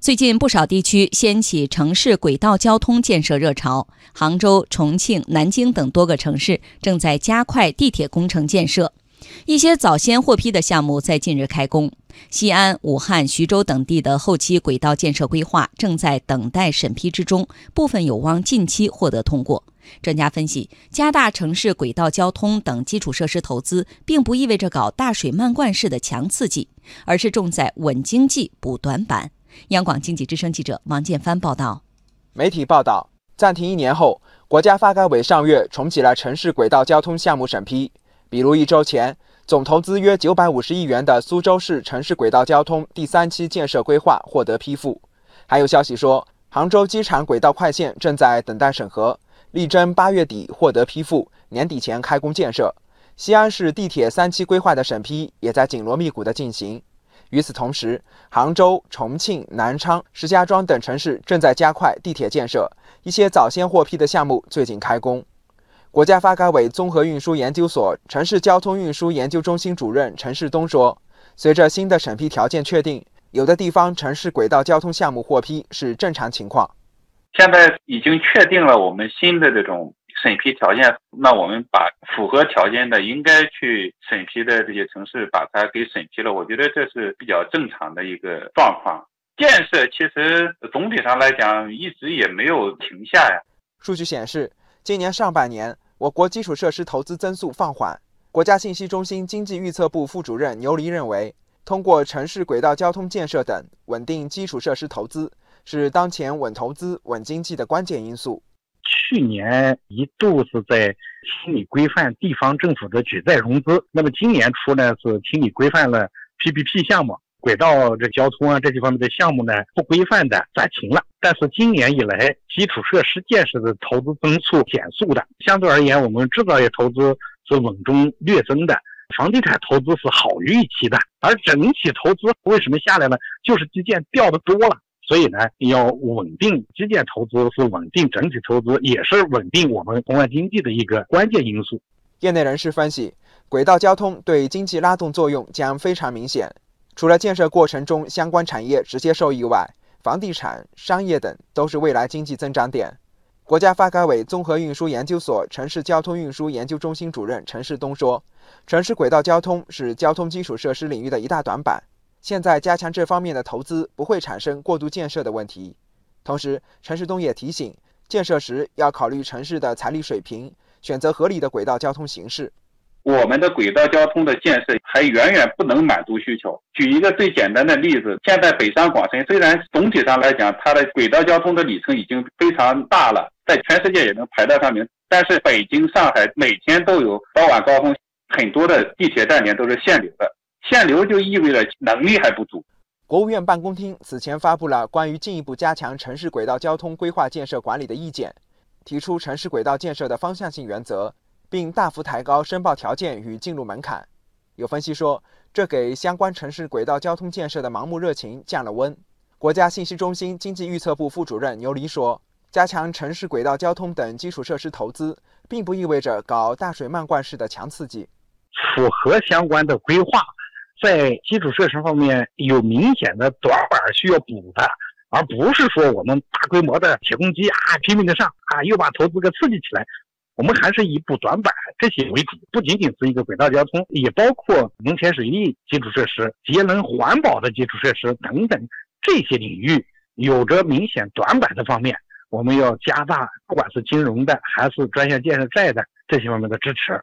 最近不少地区掀起城市轨道交通建设热潮，杭州、重庆、南京等多个城市正在加快地铁工程建设。一些早先获批的项目在近日开工，西安、武汉、徐州等地的后期轨道建设规划正在等待审批之中，部分有望近期获得通过。专家分析，加大城市轨道交通等基础设施投资，并不意味着搞大水漫灌式的强刺激，而是重在稳经济、补短板。央广经济之声记者王建帆报道。媒体报道，暂停一年后，国家发改委上月重启了城市轨道交通项目审批。比如一周前，总投资约九百五十亿元的苏州市城市轨道交通第三期建设规划获得批复。还有消息说，杭州机场轨道快线正在等待审核，力争八月底获得批复，年底前开工建设。西安市地铁三期规划的审批也在紧锣密鼓地进行。与此同时，杭州、重庆、南昌、石家庄等城市正在加快地铁建设，一些早先获批的项目最近开工。国家发改委综合运输研究所城市交通运输研究中心主任陈世东说：“随着新的审批条件确定，有的地方城市轨道交通项目获批是正常情况。现在已经确定了我们新的这种。”审批条件，那我们把符合条件的应该去审批的这些城市把它给审批了，我觉得这是比较正常的一个状况。建设其实总体上来讲一直也没有停下呀。数据显示，今年上半年我国基础设施投资增速放缓。国家信息中心经济预测部副主任牛黎认为，通过城市轨道交通建设等稳定基础设施投资，是当前稳投资、稳经济的关键因素。去年一度是在清理规范地方政府的举债融资，那么今年初呢是清理规范了 PPP 项目，轨道这交通啊这些方面的项目呢不规范的暂停了。但是今年以来，基础设施建设的投资增速减速的，相对而言，我们制造业投资是稳中略增的，房地产投资是好于预期的，而整体投资为什么下来呢？就是基建掉的多了。所以呢，要稳定基建投资是稳定整体投资，也是稳定我们宏观经济的一个关键因素。业内人士分析，轨道交通对经济拉动作用将非常明显。除了建设过程中相关产业直接受益外，房地产、商业等都是未来经济增长点。国家发改委综合运输研究所城市交通运输研究中心主任陈世东说：“城市轨道交通是交通基础设施领域的一大短板。”现在加强这方面的投资，不会产生过度建设的问题。同时，陈世东也提醒，建设时要考虑城市的财力水平，选择合理的轨道交通形式。我们的轨道交通的建设还远远不能满足需求。举一个最简单的例子，现在北上广深虽然总体上来讲，它的轨道交通的里程已经非常大了，在全世界也能排到上名，但是北京、上海每天都有早晚高峰，很多的地铁站点都是限流的。限流就意味着能力还不足。国务院办公厅此前发布了关于进一步加强城市轨道交通规划建设管理的意见，提出城市轨道建设的方向性原则，并大幅抬高申报条件与进入门槛。有分析说，这给相关城市轨道交通建设的盲目热情降了温。国家信息中心经济预测部副主任牛黎说：“加强城市轨道交通等基础设施投资，并不意味着搞大水漫灌式的强刺激，符合相关的规划。”在基础设施方面有明显的短板需要补的，而不是说我们大规模的铁公鸡啊拼命的上啊，又把投资给刺激起来。我们还是以补短板这些为主，不仅仅是一个轨道交通，也包括农田水利基础设施、节能环保的基础设施等等这些领域有着明显短板的方面，我们要加大不管是金融的还是专项建设债的这些方面的支持。